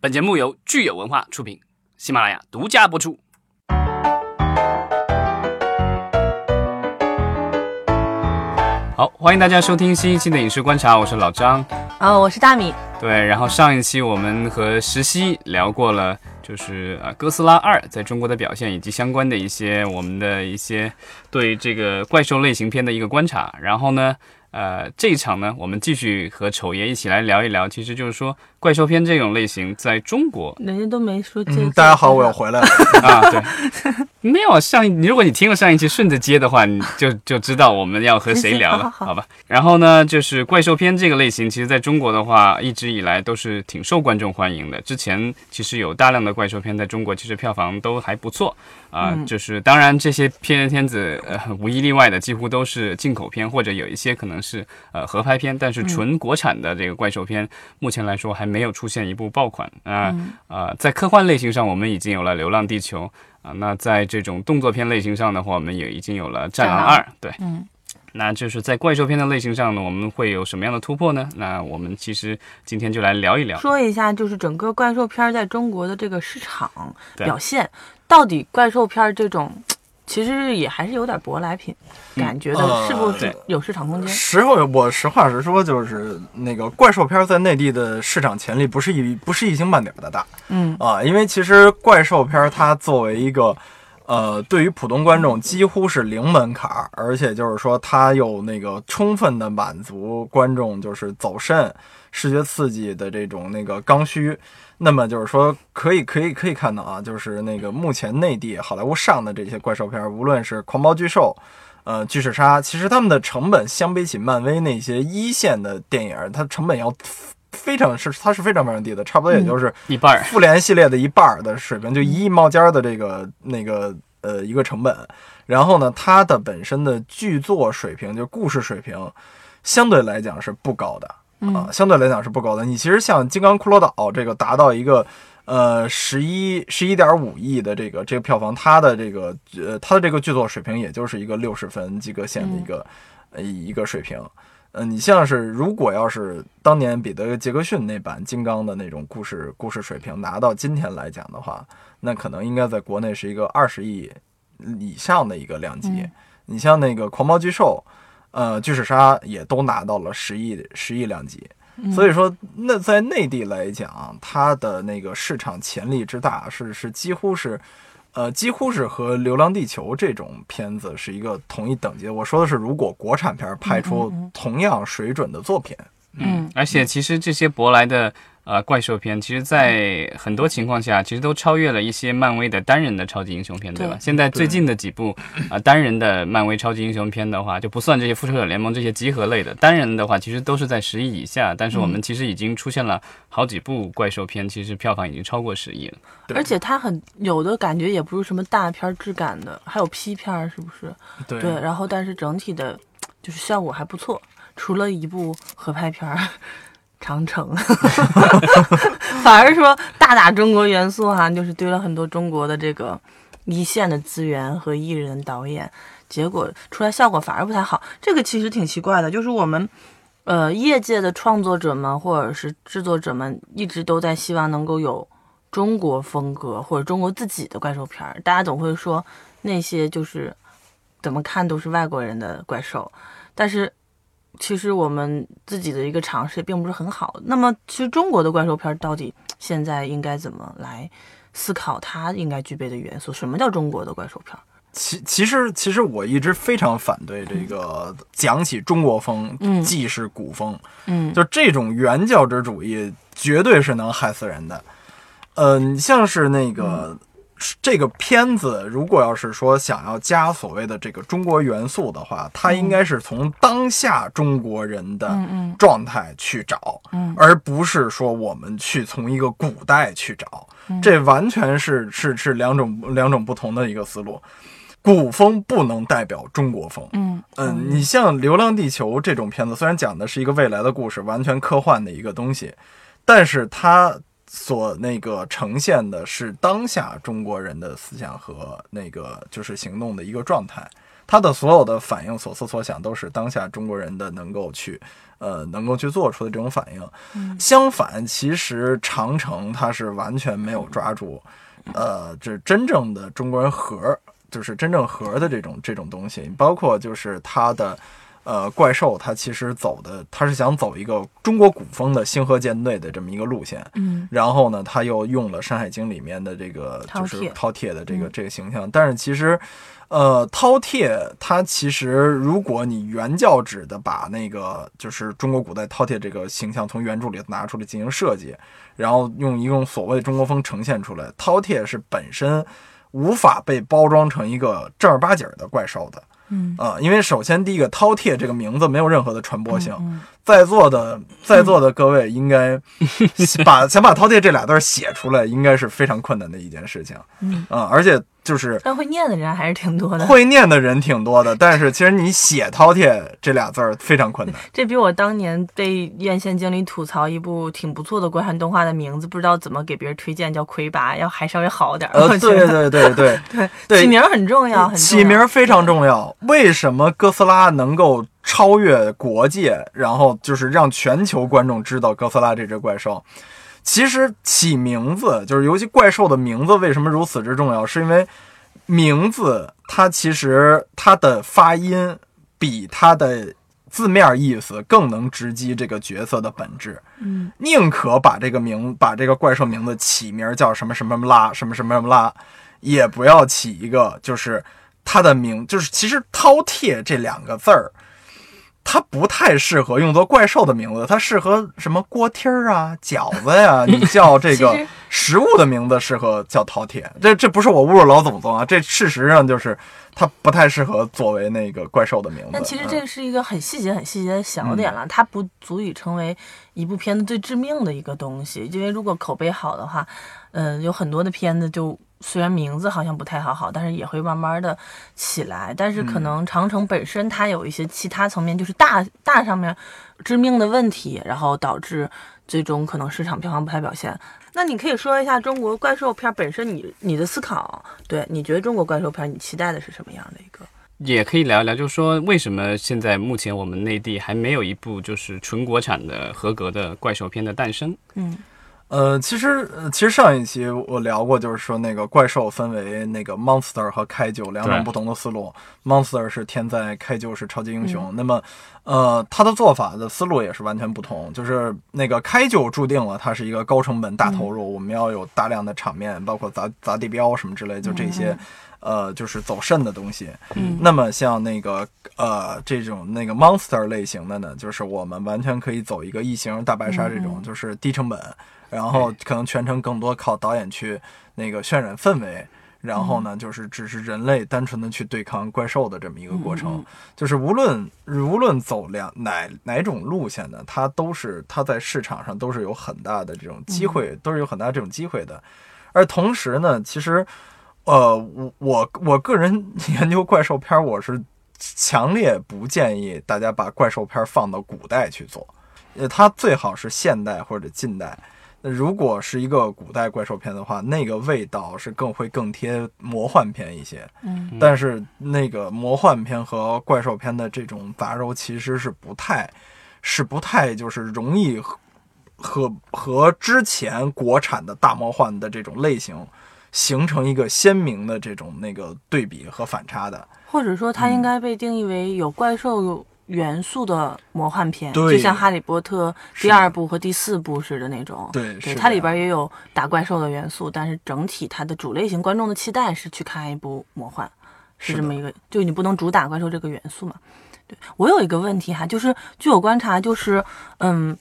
本节目由聚友文化出品，喜马拉雅独家播出。好，欢迎大家收听新一期的《影视观察》，我是老张。啊，我是大米。对，然后上一期我们和石溪聊过了，就是呃《哥斯拉二》在中国的表现，以及相关的一些我们的一些对这个怪兽类型片的一个观察。然后呢，呃，这一场呢，我们继续和丑爷一起来聊一聊，其实就是说怪兽片这种类型在中国人家都没说这。嗯，大家好，我又回来了。啊，对，没有上一，如果你听了上一期顺着接的话，你就就知道我们要和谁聊了，好好好吧？然后呢，就是怪兽片这个类型，其实在中国的话，一直以来都是挺受观众欢迎的。之前其实有大量的怪兽片在中国，其实票房都还不错啊、嗯就是当然这些片片子呃无一例外的几乎都是进口片，或者有一些可能是呃合拍片，但是纯国产的这个怪兽片，目前来说还没有出现一部爆款啊。嗯呃，在科幻类型上，我们已经有了《流浪地球》啊、那在这种动作片类型上的话，我们也已经有了《战狼二》。对，嗯，那就是在怪兽片的类型上呢，我们会有什么样的突破呢？那我们其实今天就来聊一聊。说一下，就是整个怪兽片儿在中国的这个市场表现，到底怪兽片儿这种，其实也还是有点舶来品感觉的，呃是不是有市场空间？实话，我实话实说，就是那个怪兽片在内地的市场潜力不是一不是一星半点的大嗯啊，因为其实怪兽片它作为一个。呃，对于普通观众几乎是零门槛儿，而且就是说，它有那个充分的满足观众就是走肾、视觉刺激的这种那个刚需。那么就是说，可以可以可以看到啊，就是那个目前内地好莱坞上的这些怪兽片儿，无论是《狂暴巨兽》。呃，巨齿鲨其实他们的成本相比起漫威那些一线的电影，它成本要非常是它是非常非常低的，差不多也就是一半儿，复联系列的一半儿的水平，就一亿冒尖儿的这个那个呃一个成本。然后呢，它的本身的剧作水平，就故事水平，相对来讲是不高的啊、嗯相对来讲是不高的。你其实像《金刚骷髅岛》这个达到一个呃十一十一点五亿的这个这个票房，它的这个呃它的这个剧作水平也就是一个六十分及格线的一个、呃一个水平。呃，你像是如果要是当年彼得·杰克逊那版金刚的那种故事故事水平拿到今天来讲的话，那可能应该在国内是一个二十亿以上的一个量级。嗯你像那个狂暴巨兽，呃，巨齿鲨也都拿到了十亿十亿量级。嗯所以说，那在内地来讲，它的那个市场潜力之大，是是几乎是，呃，几乎是和《流浪地球》这种片子是一个同一等级。我说的是，如果国产片拍出同样水准的作品，嗯而且其实这些舶来的呃怪兽片，其实在很多情况下，其实都超越了一些漫威的单人的超级英雄片，对吧？对现在最近的几部啊、呃单人的漫威超级英雄片的话，就不算这些复仇者联盟这些集合类的，单人的话其实都是在十亿以下。但是我们其实已经出现了好几部怪兽片，其实票房已经超过十亿了。而且它很有的感觉也不是什么大片儿质感的，还有 P 片儿，是不是？对对，然后但是整体的，就是效果还不错，除了一部合拍片儿《长城 》，反而说大打中国元素哈、就是堆了很多中国的这个一线的资源和艺人导演，结果出来效果反而不太好，这个其实挺奇怪的，就是我们。呃，业界的创作者们或者是制作者们一直都在希望能够有中国风格或者中国自己的怪兽片儿，大家总会说那些就是怎么看都是外国人的怪兽，但是其实我们自己的一个尝试也并不是很好。那么，其实中国的怪兽片到底现在应该怎么来思考它应该具备的元素？什么叫中国的怪兽片？其其实其实我一直非常反对这个讲起中国风，嗯既是古风，嗯就这种原教旨主义绝对是能害死人的。呃，像是那个、这个片子，如果要是说想要加所谓的这个中国元素的话，它应该是从当下中国人的状态去找，嗯。而不是说我们去从一个古代去找，嗯。这完全是是是两种两种不同的一个思路。古风不能代表中国风，嗯嗯，你像《流浪地球》这种片子，虽然讲的是一个未来的故事，完全科幻的一个东西，但是它所那个呈现的是当下中国人的思想和那个就是行动的一个状态。他的所有的反应所思所想都是当下中国人的能够去呃能够去做出的这种反应。相反，其实长城它是完全没有抓住呃这真正的中国人核，就是真正核的这种这种东西，包括就是它的。呃，怪兽它其实走的，它是想走一个中国古风的星河舰队的这么一个路线，嗯，然后呢，他又用了《山海经》里面的这个就是饕餮的这个嗯。这个形象，但是其实，呃，饕餮它其实如果你原教旨的把那个就是中国古代饕餮这个形象从原著里拿出来进行设计，然后用一种所谓中国风呈现出来，饕餮是本身无法被包装成一个正儿八经的怪兽的。嗯啊、因为首先第一个饕餮这个名字没有任何的传播性，嗯在座的在座的各位应该 把想把饕餮这俩字写出来，应该是非常困难的一件事情。嗯，啊、而且就是但会念的人还是挺多的。会念的人挺多的，但是其实你写饕餮这俩字儿非常困难。这比我当年被院线经理吐槽一部挺不错的国产动画的名字，不知道怎么给别人推荐叫《魁拔》，要还稍微好点儿。呃，对对对对 对对起名儿很重要，很重要起名非常重要。为什么哥斯拉能够超越国界，然后就是让全球观众知道哥斯拉这只怪兽？其实起名字就是，尤其怪兽的名字为什么如此之重要，是因为名字它其实它的发音比它的字面意思更能直击这个角色的本质。嗯宁可把这个名把这个怪兽名字起名叫什么什么拉什么什么什么拉，也不要起一个就是它的名就是其实饕餮这两个字儿，它不太适合用作怪兽的名字，它适合什么锅贴儿啊、饺子呀、你叫这个食物的名字适合叫饕餮。这这不是我侮辱老祖宗啊，这事实上就是它不太适合作为那个怪兽的名字。但其实嗯这个是一个很细节、很细节的小点了，它不足以成为一部片子最致命的一个东西。因为如果口碑好的话，嗯、有很多的片子就虽然名字好像不太好好，但是也会慢慢的起来。但是嗯可能长城本身它有一些其他层面，就是大大上面致命的问题，然后导致最终可能市场票房不太表现。那你可以说一下中国怪兽片本身你你的思考，对你觉得中国怪兽片你期待的是什么样的一个？也可以聊一聊，就是说为什么现在目前我们内地还没有一部就是纯国产的合格的怪兽片的诞生？嗯呃，其实呃其实上一期我聊过，就是说那个怪兽分为那个 monster 和开救两种不同的思路。monster 是天灾，开救是超级英雄。那么，呃，他的做法的思路也是完全不同。就是那个开救注定了它是一个高成本大投入，我们要有大量的场面，包括砸砸地标什么之类，就这些。呃，就是走肾的东西。嗯那么像那个呃这种那个 monster 类型的呢，就是我们完全可以走一个异形大白鲨这种，嗯就是低成本，然后可能全程更多靠导演去那个渲染氛围。然后呢，就是只是人类单纯的去对抗怪兽的这么一个过程，就是无论无论走两哪哪种路线呢，它都是它在市场上都是有很大的这种机会，都是有很大这种机会的。而同时呢，其实呃，我我我个人 研究怪兽片儿，我是强烈不建议大家把怪兽片儿放到古代去做，呃，它最好是现代或者近代。那如果是一个古代怪兽片的话，那个味道是更会更贴魔幻片一些。嗯但是那个魔幻片和怪兽片的这种杂糅，其实是不太，是不太就是容易和和和之前国产的大魔幻的这种类型形成一个鲜明的这种那个对比和反差的。或者说嗯它应该被定义为有怪兽元素的魔幻片，就像《哈利波特》第二部和第四部似的那种。对，对，它里边也有打怪兽的元素，但是整体它的主类型观众的期待是去看一部魔幻，是这么一个，就你不能主打怪兽这个元素嘛。对我有一个问题哈，就是据我观察，就是嗯，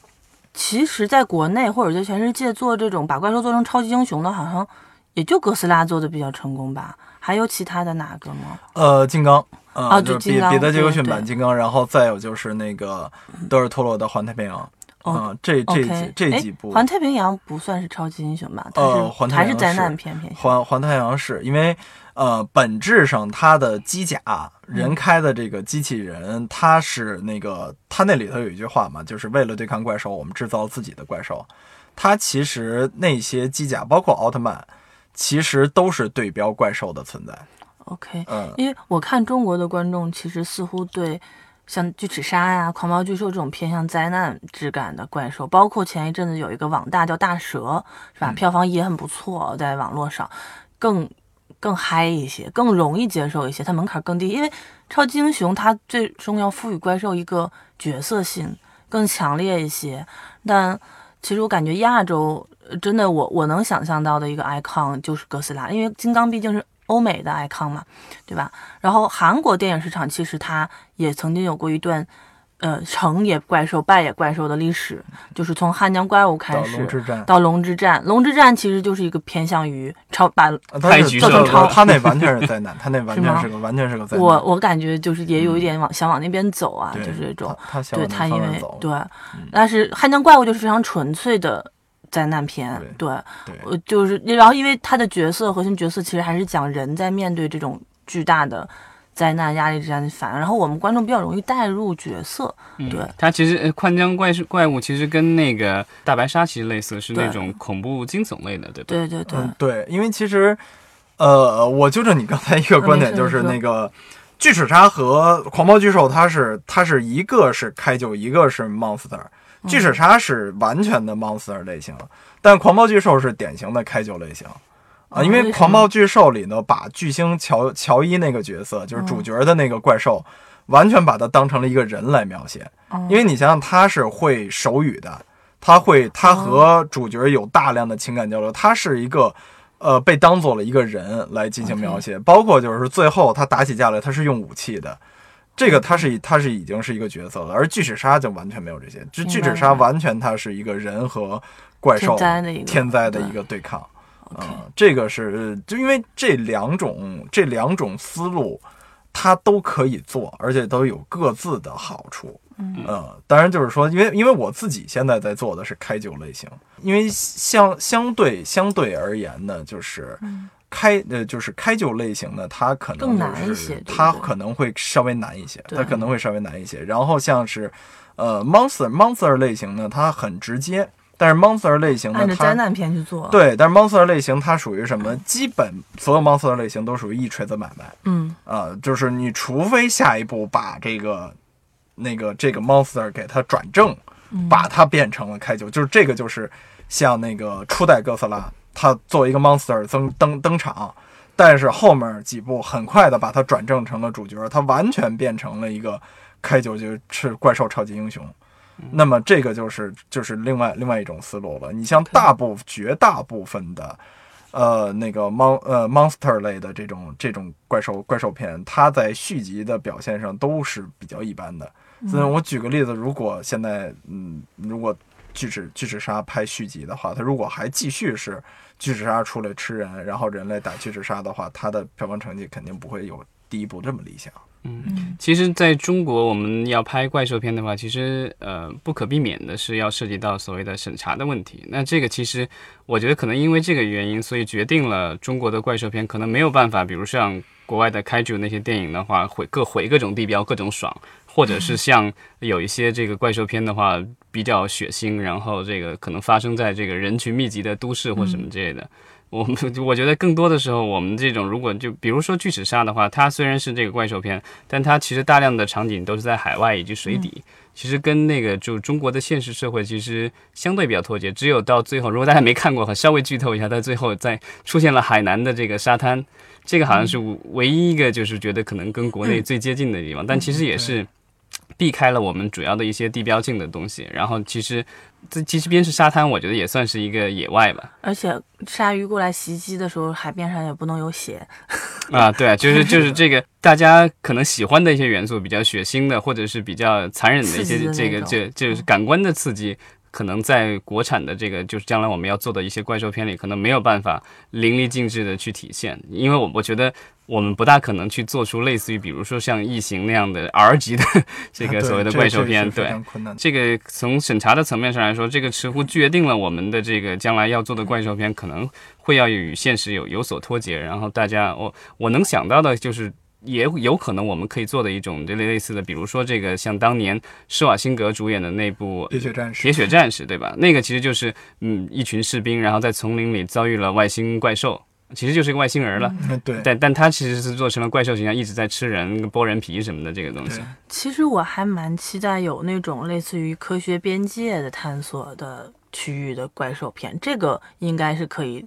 其实在国内或者在全世界做这种把怪兽做成超级英雄的，好像也就哥斯拉做的比较成功吧，还有其他的哪个吗？呃，金刚。呃、啊就是就金刚彼彼得杰克逊对版金刚，然后再有就是那个德尔托罗的《环太平洋》哦嗯，这这这几部环太平洋不算是超级英雄吧？它是、呃环太还是灾难片偏向。环环太平洋是因为呃，本质上它的机甲人开的这个机器人，它是那个它那里头有一句话嘛，就是为了对抗怪兽，我们制造自己的怪兽。它其实那些机甲，包括奥特曼，其实都是对标怪兽的存在。OK，嗯，因为我看中国的观众其实似乎对像巨齿鲨呀、狂暴巨兽这种偏向灾难质感的怪兽，包括前一阵子有一个网大叫大蛇，是吧？嗯票房也很不错，在网络上更更嗨一些，更容易接受一些，它门槛更低。因为超级英雄它最终要赋予怪兽一个角色性更强烈一些，但其实我感觉亚洲呃真的我我能想象到的一个 icon 就是哥斯拉，因为金刚毕竟是欧美的 icon 嘛，对吧？然后韩国电影市场其实它也曾经有过一段，呃，成也怪兽，败也怪兽的历史，就是从汉江怪物开到始龙之战，到龙之战，龙之战其实就是一个偏向于超把啊他是他太局社了他那完全是灾难，他那 完全是个完全是个灾难。我我感觉就是也有一点往、想往那边走啊，就是这种。他他想往那对他因为对，但是汉江怪物就是非常纯粹的灾难片，对，对呃，就是然后因为他的角色核心角色其实还是讲人在面对这种巨大的灾难压力之下的反应，然后我们观众比较容易带入角色，对它其实呃宽江怪兽怪物其实跟那个大白鲨其实类似，是那种恐怖惊悚类的，对吧？对对对，嗯，对，因为其实，呃，我纠正你刚才一个观点，就是那个巨齿鲨和狂暴巨兽，它是它是一个是开就，一个是 monster。巨齿鲨是完全的 monster 类型，但狂暴巨兽是典型的开就类型。啊，因为狂暴巨兽里呢，把巨星乔乔伊那个角色，就是主嗯角的那个怪兽，完全把它当成了一个人来描写。嗯因为你想想，他是会手语的，他会他和主角有大量的情感交流，他是一个呃被当做了一个人来进行描写，包括就是最后他打起架来，他是用武器的。这个他是他是已经是一个角色了，而巨齿鲨就完全没有这些，巨明白巨齿鲨完全它是一个人和怪兽天灾的一个对抗。嗯，这个是就因为这两种这两种思路，它都可以做，而且都有各自的好处。嗯呃，当然就是说，因为因为我自己现在在做的是开酒类型，因为相相对相对而言呢，就是嗯开呃就是开酒类型的，它可能更难一些它可能会稍微难一些，它可能会稍微难一些。然后像是呃 monster monster 类型呢，它很直接，但是 monster 类型呢它灾难片去做，，对，但是 monster 类型它属于什么？基本所有 monster 类型都属于一锤子买卖。嗯。啊、就是你除非下一步把这个那个这个 monster 给它转正，嗯。把它变成了开酒，就是这个就是像那个初代哥斯拉，它作为一个 monster 登登登场，但是后面几部很快的把他转正成了主角，他完全变成了一个开九局是怪兽超级英雄。那么这个就是就是另外另外一种思路了。你像大部绝大部分的，呃，那个 mon 呃 monster 类的这种这种怪兽怪兽片，它在续集的表现上都是比较一般的。所以我举个例子，如果现在嗯，如果巨齿巨齿鲨拍续集的话，它如果还继续是巨齿鲨出来吃人，然后人类打巨齿鲨的话，它的票房成绩肯定不会有第一部这么理想。嗯其实，在中国，我们要拍怪兽片的话，其实呃不可避免的是要涉及到所谓的审查的问题。那这个其实，我觉得可能因为这个原因，所以决定了中国的怪兽片可能没有办法，比如像国外的开局那些电影的话，毁各毁各种地标，各种爽，或者是像有一些这个怪兽片的话比较血腥，然后这个可能发生在这个人群密集的都市或什么之类的。我们 我觉得更多的时候，我们这种如果就比如说巨齿鲨的话，它虽然是这个怪兽片，但它其实大量的场景都是在海外以及水底，其实跟那个就中国的现实社会其实相对比较脱节。只有到最后，如果大家没看过，稍微剧透一下，在最后再出现了海南的这个沙滩，这个好像是唯一一个就是觉得可能跟国内最接近的地方，但其实也是避开了我们主要的一些地标性的东西。然后其实这其实边是沙滩，我觉得也算是一个野外吧。而且鲨鱼过来袭击的时候，海边上也不能有血，啊，对啊，就是就是这个大家可能喜欢的一些元素，比较血腥的，或者是比较残忍的一些这个这就是感官的刺激，可能在国产的这个就是将来我们要做的一些怪兽片里，可能没有办法淋漓尽致的去体现，因为我我觉得我们不大可能去做出类似于比如说像《异形》那样的 R 级 的这个所谓的怪兽片，对。这个从审查的层面上来说，这个似乎决定了我们的这个将来要做的怪兽片可能会要与现实有有所脱节。然后大家，我我能想到的就是，也有可能我们可以做的一种这类类似的，比如说这个像当年施瓦辛格主演的那部《铁血战士铁血战士》，对吧？那个其实就是嗯，一群士兵然后在丛林里遭遇了外星怪兽。其实就是一个外星人了。嗯对，但但他其实是做成了怪兽形象，一直在吃人、剥人皮什么的这个东西。其实我还蛮期待有那种类似于科学边界的探索的区域的怪兽片，这个应该是可以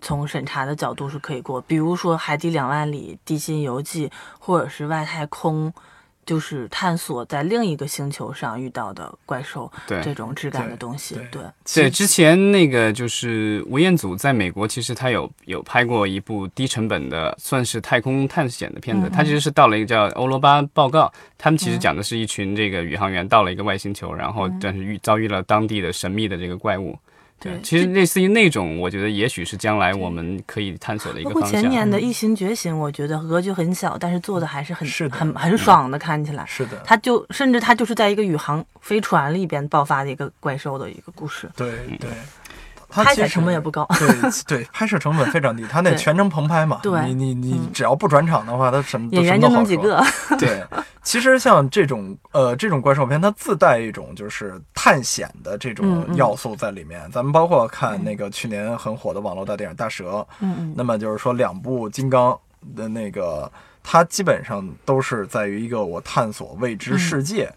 从审查的角度是可以过，比如说《海底两万里》《地心游记》，或者是外太空。就是探索在另一个星球上遇到的怪兽对这种质感的东西，对对，对，之前那个就是吴彦祖在美国，其实他有有拍过一部低成本的，算是太空探险的片子。嗯他其实是到了一个叫欧罗巴报告，他们其实讲的是一群这个宇航员到了一个外星球，然后但是遇遭遇了当地的神秘的这个怪物。对其实类似于那种，我觉得也许是将来我们可以探索的一个方向。前年的《异形觉醒》，我觉得格局很小，但是做的还是很是很很爽的，看起来。是的，它就甚至它就是在一个宇航飞船里边爆发的一个怪兽的一个故事，对对。它其实成本也不高。对对，拍摄成本非常低，它那全程棚拍嘛，对你你你嗯只要不转场的话，它什么演员。都好说个，对，其实像这种呃这种怪兽片，它自带一种就是探险的这种要素在里面。咱们包括看那个去年很火的网络大电影《大蛇》，嗯嗯，那么就是说两部金刚的那个，它基本上都是在于一个我探索未知世界。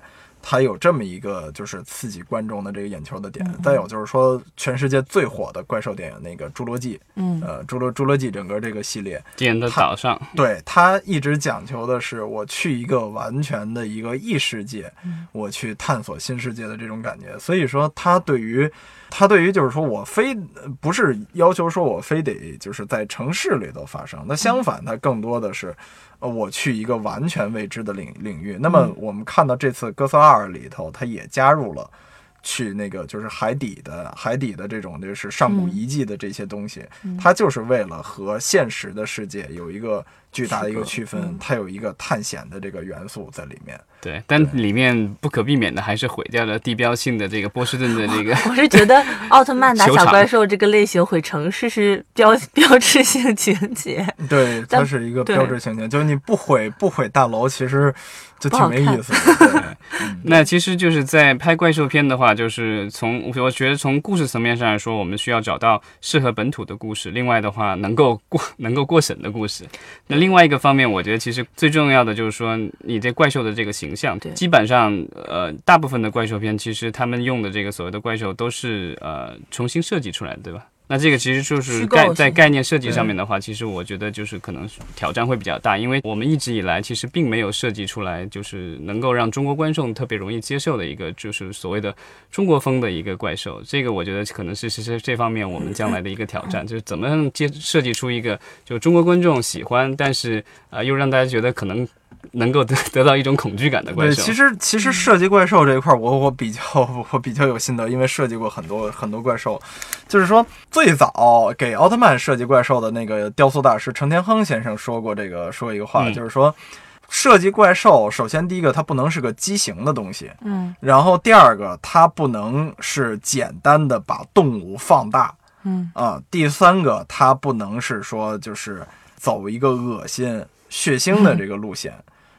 它有这么一个就是刺激观众的这个眼球的点，再有就是说全世界最火的怪兽电影那个《侏罗纪》，嗯呃，《侏罗侏罗纪》整个这个系列，敌人的岛上，对它一直讲求的是我去一个完全的一个异世界，我去探索新世界的这种感觉。所以说，它对于它对于就是说我非不是要求说我非得就是在城市里头发生，那相反，它更多的是。呃，我去一个完全未知的领领域。那么我们看到这次《哥斯拉二》里头，它也加入了去那个就是海底的海底的这种就是上古遗迹的这些东西，它就是为了和现实的世界有一个巨大的一个区分，它有一个探险的这个元素在里面。对，但里面不可避免的还是毁掉了地标性的这个波士顿的这个 我是觉得奥特曼打小怪兽这个类型毁城市是标标志性情节，对，但它是一个标志性的，就是你不毁不毁大楼，其实就挺没意思的。对 那其实就是在拍怪兽片的话，就是从我觉得从故事层面上来说，我们需要找到适合本土的故事。另外的话，能够过能够过审的故事。那另外一个方面，我觉得其实最重要的就是说，你这怪兽的这个形象对，基本上呃，大部分的怪兽片其实他们用的这个所谓的怪兽都是呃重新设计出来的，对吧？那这个其实就是概在概念设计上面的话，其实我觉得就是可能挑战会比较大，因为我们一直以来其实并没有设计出来，就是能够让中国观众特别容易接受的一个，就是所谓的中国风的一个怪兽。这个我觉得可能是是是这方面我们将来的一个挑战，就是怎么样接设计出一个就中国观众喜欢，但是啊、呃又让大家觉得可能能够得得到一种恐惧感的怪对，兽。其实其实设计怪兽这一块儿，我我比较 我比较有心得，因为设计过很多很多怪兽。就是说，最早给奥特曼设计怪兽的那个雕塑大师程天亨先生说过这个说一个话，嗯就是说，设计怪兽，首先第一个它不能是个畸形的东西，嗯然后第二个它不能是简单的把动物放大，嗯啊，第三个它不能是说就是走一个恶心血腥的这个路线。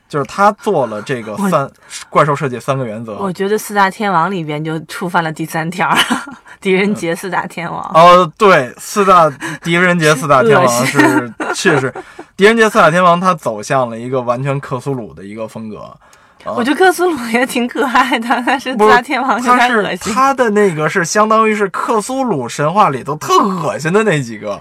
就是他做了这个三怪兽设计三个原则，我觉得四大天王里边就触犯了第三条，狄仁杰四大天王。哦，对，四大狄仁杰四大天王是确实，狄仁杰四大天王他走向了一个完全克苏鲁的一个风格。啊我觉得克苏鲁也挺可爱的，但是四大天王有他是点恶心。他的那个是相当于是克苏鲁神话里头特恶心的那几个，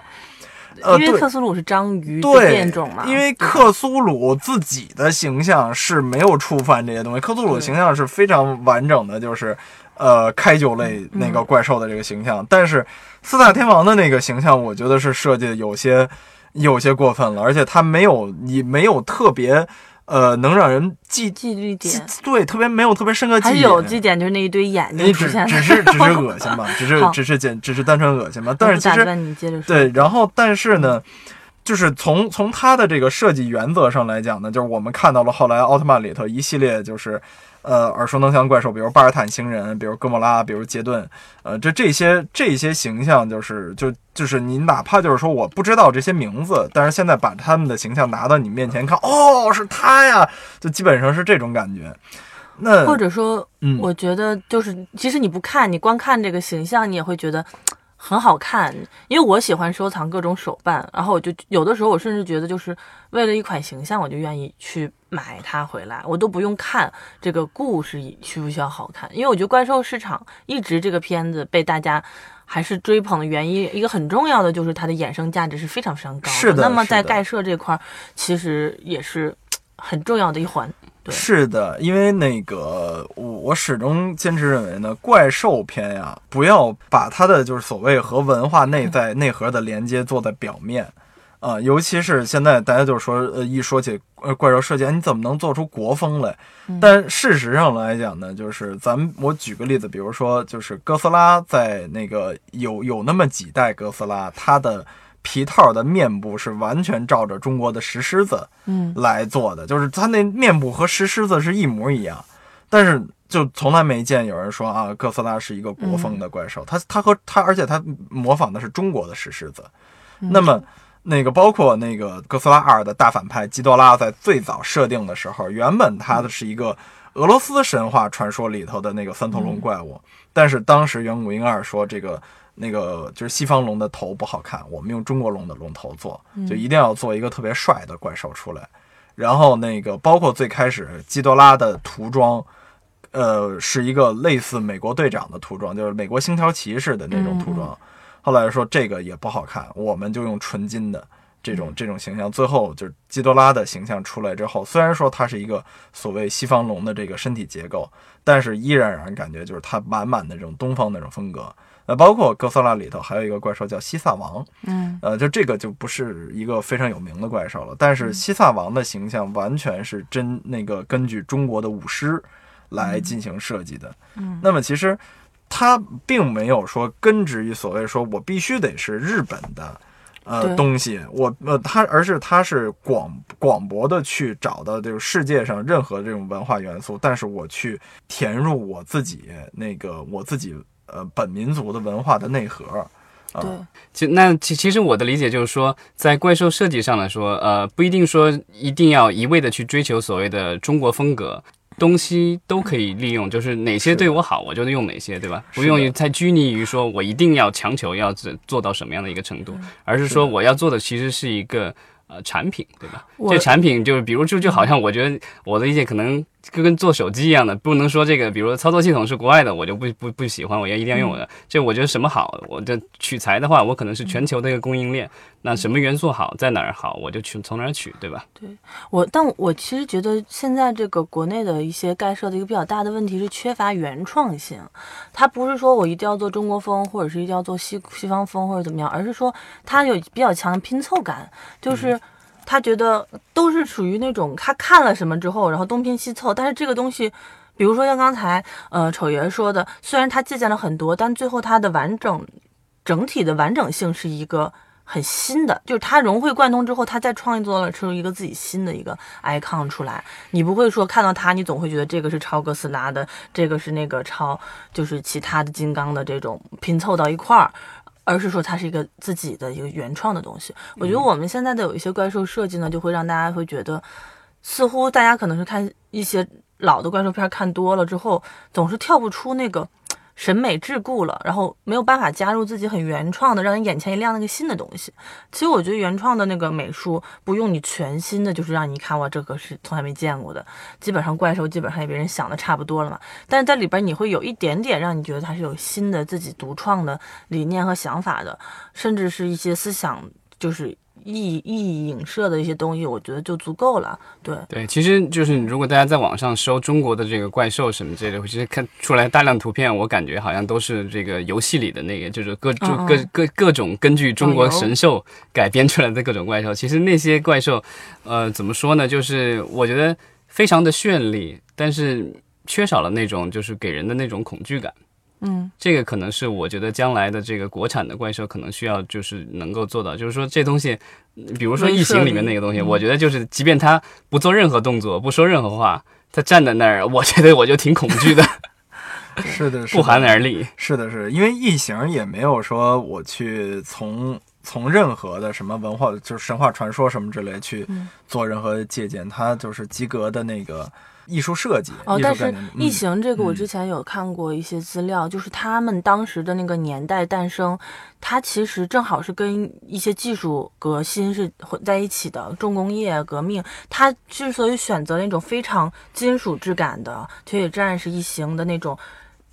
呃，因为克苏鲁是章鱼的对变种嘛，因为克苏鲁自己的形象是没有触犯这些东西，克苏鲁的形象是非常完整的，就是呃开酒类那个怪兽的这个形象，但是四大天王的那个形象，我觉得是设计的有些有些过分了，而且他没有你没有特别呃能让人记记忆点，对特别没有特别深刻记忆。还是有点这点，就是那一堆眼睛出现只是只是 恶心吧，只是只是简只是单纯恶心吧，但是其实你接着说。对，然后但是呢，就是从从它的这个设计原则上来讲呢，就是我们看到了后来奥特曼里头一系列就是。呃，耳熟能详的怪兽，比如巴尔坦星人，比如哥莫拉，比如杰顿，呃，这这些这些形象，就是就就是你哪怕就是说我不知道这些名字，但是现在把他们的形象拿到你面前看，哦，是他呀，就基本上是这种感觉。那或者说，嗯，我觉得就是，其实你不看，你光看这个形象，你也会觉得很好看，因为我喜欢收藏各种手办，然后我就有的时候我甚至觉得就是为了一款形象，我就愿意去买它回来，我都不用看这个故事需不需要好看，因为我觉得怪兽市场一直这个片子被大家还是追捧的原因，一个很重要的就是它的衍生价值是非常非常高是的那么在盖社这块儿，其实也是很重要的一环。对是的，因为那个我我始终坚持认为呢，怪兽片呀，不要把它的就是所谓和文化内在内核的连接做在表面。啊、尤其是现在大家就是说，呃，一说起呃怪兽设计，哎你怎么能做出国风来？但事实上来讲呢，就是咱们我举个例子，比如说就是哥斯拉在那个有有那么几代哥斯拉，它的皮套的面部是完全照着中国的石狮子嗯来做的，就是它那面部和石狮子是一模一样，但是就从来没见有人说啊，哥斯拉是一个国风的怪兽，它它和它，而且它模仿的是中国的石狮子。那么那个包括那个哥斯拉二的大反派基多拉，在最早设定的时候，原本它的是一个俄罗斯神话传说里头的那个三头龙怪物，但是当时远古婴二说这个。那个就是西方龙的头不好看，我们用中国龙的龙头做，就一定要做一个特别帅的怪兽出来。然后那个包括最开始基多拉的涂装，呃，是一个类似美国队长的涂装，就是美国星条骑士的那种涂装。后来说这个也不好看，我们就用纯金的这种这种形象。最后就是基多拉的形象出来之后，虽然说它是一个所谓西方龙的这个身体结构，但是依然让人感觉就是它满满的这种东方那种风格。呃，包括哥斯拉里头还有一个怪兽叫西萨王，嗯呃，就这个就不是一个非常有名的怪兽了，但是西萨王的形象完全是真那个根据中国的舞狮来进行设计的。嗯那么其实它并没有说根植于所谓说我必须得是日本的。呃，东西我呃，它而是它是广广博的去找到这个世界上任何这种文化元素，但是我去填入我自己那个我自己呃本民族的文化的内核。啊对，其那其其实我的理解就是说，在怪兽设计上来说，呃，不一定说一定要一味的去追求所谓的中国风格，东西都可以利用，就是哪些对我好，我就用哪些，对吧？不用太拘泥于说我一定要强求要做做到什么样的一个程度，而是说我要做的其实是一个。呃，产品对吧？这产品就是，比如就就好像我觉得我的理解可能就跟做手机一样的，不能说这个，比如说操作系统是国外的，我就不不不喜欢，我要一定要用我的。这我觉得什么好，我的取材的话，我可能是全球的一个供应链，那什么元素好，在哪儿好，我就去从哪儿取，对吧？对我，但我其实觉得现在这个国内的一些概设的一个比较大的问题是缺乏原创性。它不是说我一定要做中国风，或者是一定要做西西方风或者怎么样，而是说它有比较强的拼凑感，就是他觉得都是属于那种他看了什么之后，然后东拼西凑，但是这个东西。比如说像刚才呃丑爷说的，虽然他借鉴了很多，但最后他的完整整体的完整性是一个很新的，就是他融会贯通之后，他再创作了出一个自己新的一个 icon 出来。你不会说看到他，你总会觉得这个是超哥斯拉的，这个是那个超就是其他的金刚的这种拼凑到一块儿。而是说它是一个自己的一个原创的东西。我觉得我们现在的有一些怪兽设计呢，就会让大家会觉得，似乎大家可能是看一些老的怪兽片看多了之后，总是跳不出那个审美桎梏了，然后没有办法加入自己很原创的，让人眼前一亮那个新的东西。其实我觉得原创的那个美术不用你全新的，就是让你看哇，这个是从来没见过的。基本上怪兽基本上也被人想的差不多了嘛，但是在里边你会有一点点让你觉得它是有新的自己独创的理念和想法的，甚至是一些思想就是意意影射的一些东西，我觉得就足够了。对，对，其实就是如果大家在网上搜中国的这个怪兽什么之类的，其实看出来大量图片，我感觉好像都是这个游戏里的那个，就是各就各各各种根据中国神兽改编出来的各种怪兽。其实那些怪兽，呃，怎么说呢？就是我觉得非常的绚丽，但是缺少了那种就是给人的那种恐惧感。嗯，这个可能是我觉得将来的这个国产的怪兽可能需要就是能够做到，就是说这东西，比如说异形里面那个东西，嗯。我觉得就是即便它不做任何动作，不说任何话，它站在那儿，我觉得我就挺恐惧的，是的，是的。不寒而栗。是的，是的因为异形也没有说我去从从任何的什么文化，就是神话传说什么之类去嗯。做任何借鉴，它就是及格的那个艺术设计。哦，但是异形这个我嗯之前有看过一些资料，就是他们当时的那个年代诞生，它其实正好是跟一些技术革新是混在一起的，重工业革命。它之所以选择那种非常金属质感的铁血战士异形的那种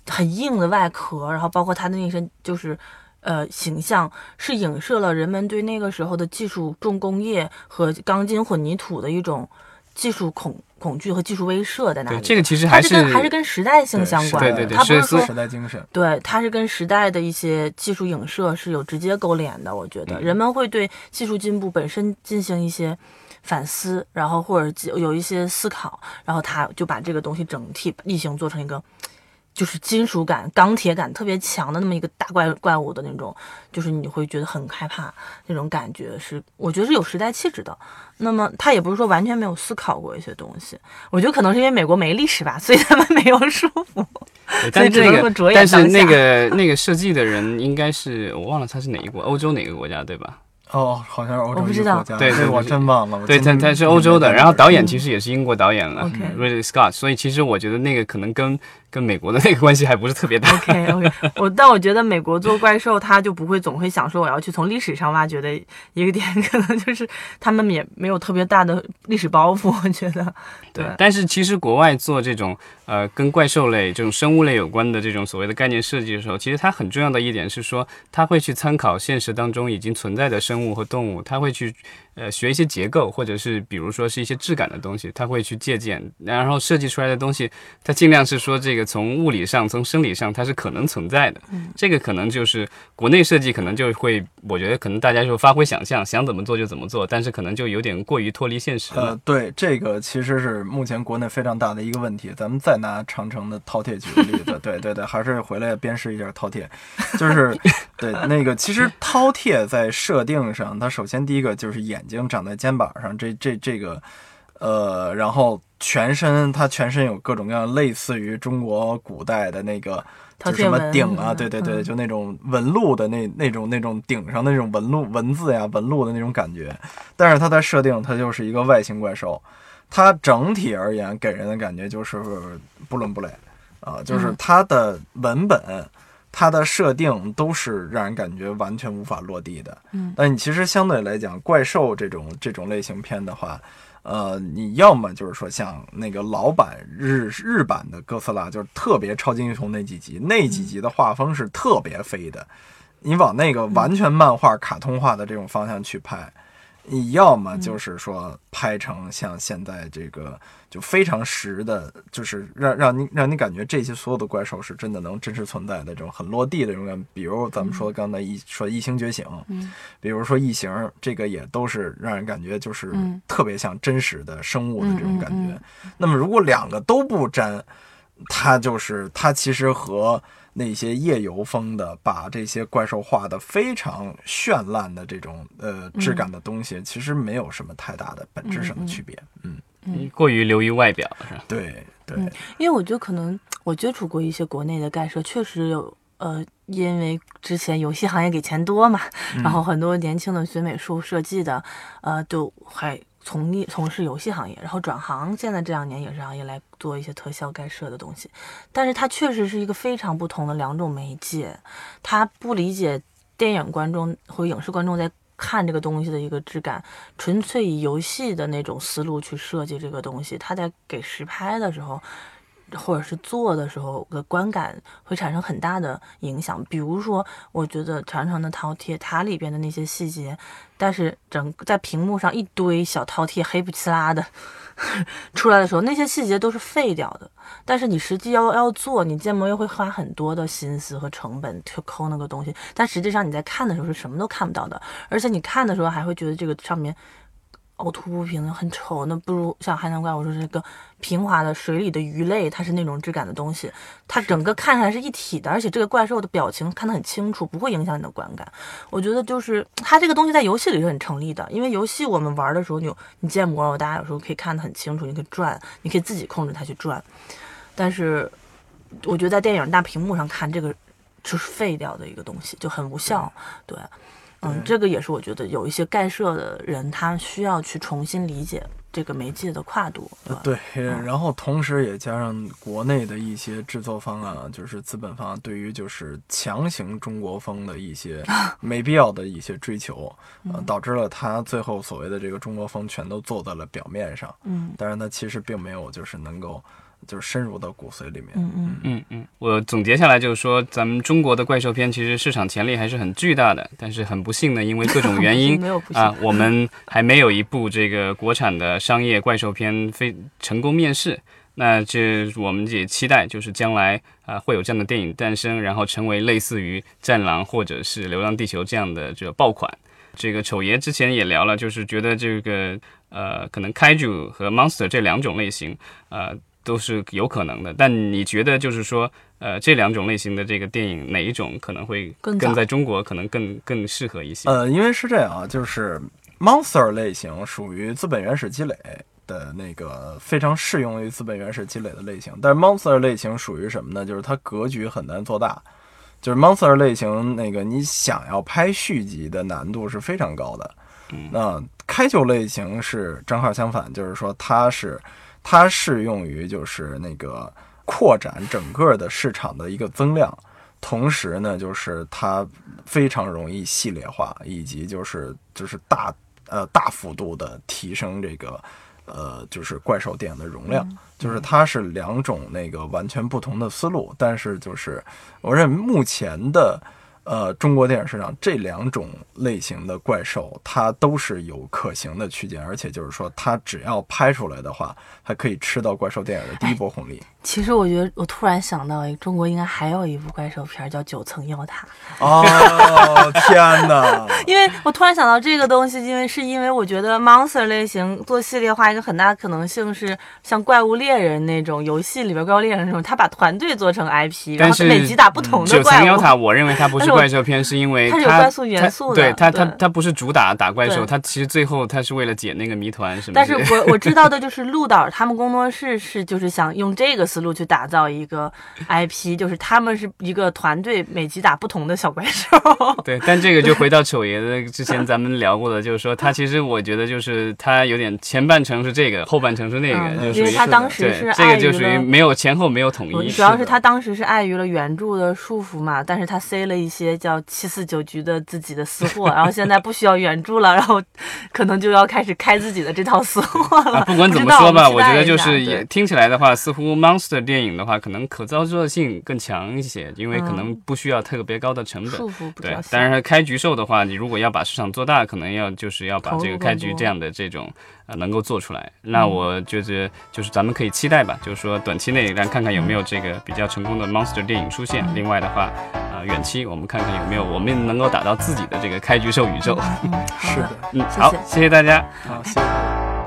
很硬的外壳，然后包括它的那身就是。呃，形象是影射了人们对那个时候的技术重工业和钢筋混凝土的一种技术恐恐惧和技术威慑在那对，里。这个其实还是跟还是跟时代性相关的，对对对它不是说时代精神。对，它是跟时代的一些技术影射是有直接勾连的。我觉得、嗯人们会对技术进步本身进行一些反思，然后或者有一些思考，然后他就把这个东西整体异形做成一个。就是金属感、钢铁感特别强的那么一个大怪怪物的那种，就是你会觉得很害怕那种感觉是，我觉得是有时代气质的。那么他也不是说完全没有思考过一些东西，我觉得可能是因为美国没历史吧，所以他们没有束缚。对但是只能那个够着眼但是那个 那个设计的人应该是我忘了他是哪一国，欧洲哪个国家对吧？哦，好像是欧洲我不知道对对我真忘了。对，他他是欧洲的，然后导演嗯其实也是英国导演了 Ridley Scott，所以其实我觉得那个可能跟跟美国的那个关系还不是特别大。OK OK，我但我觉得美国做怪兽，他就不会总会想说我要去从历史上挖掘的一个点，可能就是他们也没有特别大的历史包袱，我觉得。对但是其实国外做这种呃跟怪兽类这种生物类有关的这种所谓的概念设计的时候，其实它很重要的一点是说，它会去参考现实当中已经存在的生物和动物，它会去呃学一些结构，或者是比如说是一些质感的东西，他会去借鉴，然后设计出来的东西，他尽量是说这个从物理上、从生理上它是可能存在的。嗯这个可能就是国内设计可能就会，我觉得可能大家就发挥想象，想怎么做就怎么做，但是可能就有点过于脱离现实了。呃，对，这个其实是目前国内非常大的一个问题。咱们再拿长城的饕餮举个例子，对对对，还是回来鞭尸一下饕餮，就是 对那个，其实饕餮在设定上，它首先第一个就是眼睛长在肩膀上，这这这个，呃，然后全身它全身有各种各样类似于中国古代的那个。就什么饕餮纹顶啊，嗯对对对，嗯就那种纹路的那那种那种顶上那种纹路文字呀纹路的那种感觉，但是它在设定它就是一个外星怪兽，它整体而言给人的感觉就是不伦不类啊，就是嗯它的文本、它的设定都是让人感觉完全无法落地的。嗯但你其实相对来讲，怪兽这种这种类型片的话，呃，你要么就是说像那个老版日日版的哥斯拉，就是特别超级英雄那几集，那几集的画风是特别飞的，你往那个完全漫画、卡通化的这种方向去拍。你要么就是说拍成像现在这个就非常实的，就是让让你让你感觉这些所有的怪兽是真的能真实存在的这种很落地的这种感觉。比如咱们说刚才一说异星觉醒，嗯比如说异形，这个也都是让人感觉就是嗯特别像真实的生物的这种感觉。嗯嗯那么如果两个都不沾，它就是它其实和那些夜游风的把这些怪兽画的非常绚烂的这种呃质感的东西，其实没有什么太大的本质上的区别。嗯，过于流于外表是吧？对对。嗯因为我觉得可能 我接触过一些国内的盖社，确实有呃，因为之前游戏行业给钱多嘛，嗯然后很多年轻的学美术设计的，呃，都还从业从事游戏行业，然后转行，现在这两年影视行业来做一些特效盖设的东西，但是它确实是一个非常不同的两种媒介，他不理解电影观众或影视观众在。看这个东西的一个质感，纯粹以游戏的那种思路去设计这个东西，他在给实拍的时候，或者是做的时候的观感会产生很大的影响。比如说，我觉得长长的饕餮，它里边的那些细节，但是整在屏幕上一堆小饕餮黑不呲啦的 出来的时候，那些细节都是废掉的。但是你实际要要做，你建模又会花很多的心思和成本去抠那个东西，但实际上你在看的时候是什么都看不到的，而且你看的时候还会觉得这个上面。凹凸不平的很丑，那不如像海南怪，我说这个平滑的水里的鱼类，它是那种质感的东西，它整个看起来是一体的，而且这个怪兽的表情看得很清楚，不会影响你的观感。我觉得就是它这个东西在游戏里是很成立的，因为游戏我们玩的时候，你有你建模，大家有时候可以看得很清楚，你可以转，你可以自己控制它去转。但是我觉得在电影大屏幕上看这个就是废掉的一个东西，就很无效。对，嗯，这个也是我觉得有一些盖社的人，他需要去重新理解这个媒介的跨度，对吧？对，然后同时也加上国内的一些制作方啊，就是资本方对于就是强行中国风的一些 没必要的一些追求，呃，导致了他最后所谓的这个中国风全都做在了表面上，嗯。但是他其实并没有就是能够就是深入到骨髓里面。嗯嗯嗯嗯，我总结下来就是说，咱们中国的怪兽片其实市场潜力还是很巨大的，但是很不幸呢，因为各种原因 啊，我们还没有一部这个国产的商业怪兽片非成功面世。那这我们也期待，就是将来啊会有这样的电影诞生，然后成为类似于《战狼》或者是《流浪地球》这样的这个爆款。这个丑爷之前也聊了，就是觉得这个呃，可能 Kaiju 和 Monster 这两种类型，呃，都是有可能的。但你觉得就是说，呃，这两种类型的这个电影哪一种可能会更更在中国可能更更适合一些？呃，因为是这样啊，就是 monster 类型属于资本原始积累的那个非常适用于资本原始积累的类型，但是 monster 类型属于什么呢？就是它格局很难做大，就是 monster 类型那个你想要拍续集的难度是非常高的。那开球类型是正好相反，就是说它是它适用于就是那个扩展整个的市场的一个增量，同时呢，就是它非常容易系列化，以及就是就是大呃大幅度的提升这个呃就是怪兽电影的容量，就是它是两种那个完全不同的思路，但是就是我认为目前的。呃，中国电影市场这两种类型的怪兽，它都是有可行的区间，而且就是说，它只要拍出来的话，它可以吃到怪兽电影的第一波红利。其实我觉得，我突然想到，中国应该还有一部怪兽片叫《九层妖塔》，哦，天哪！因为我突然想到这个东西，因为是因为我觉得 monster 类型做系列化，一个很大的可能性是像怪物猎人那种游戏里边怪物猎人那种，他把团队做成 IP，然后每集打不同的怪九层。妖塔，我认为它不是 但是我怪兽片，是因为它是有怪兽元素的对它它对它不是主打打怪兽，对它其实最后它是为了解那个谜团什么。但是我 我知道的就是鹿岛他们工作室是就是想用这个思路去打造一个 IP，就是他们是一个团队，每集打不同的小怪兽。对，但这个就回到丑爷的之前咱们聊过的，就是说他其实我觉得就是他有点前半程是这个，后半程是那个，嗯就属于因为他当时是这个就属于。没有前后没有统一。主要是他当时是碍于了原著的束缚嘛，但是他塞了一些叫七四九局的自己的私货，然后现在不需要原著了，然后可能就要开始开自己的这套私货了。啊，不管怎么说吧，我觉得就是也听起来的话，似乎 monster 电影的话，可能可操作性更强一些，因为可能不需要特别高的成本。对较，小。当然开局售的话，你如果要把市场做大，可能要就是要把这个开局这样的这种呃能够做出来。那嗯我觉得就是咱们可以期待吧，就是说短期内来看看有没有这个比较成功的 monster 电影出现。嗯另外的话，呃，远期我们看看有没有我们能够打造自己的这个开局兽宇宙。是的，嗯，好，谢谢大家。好，谢谢。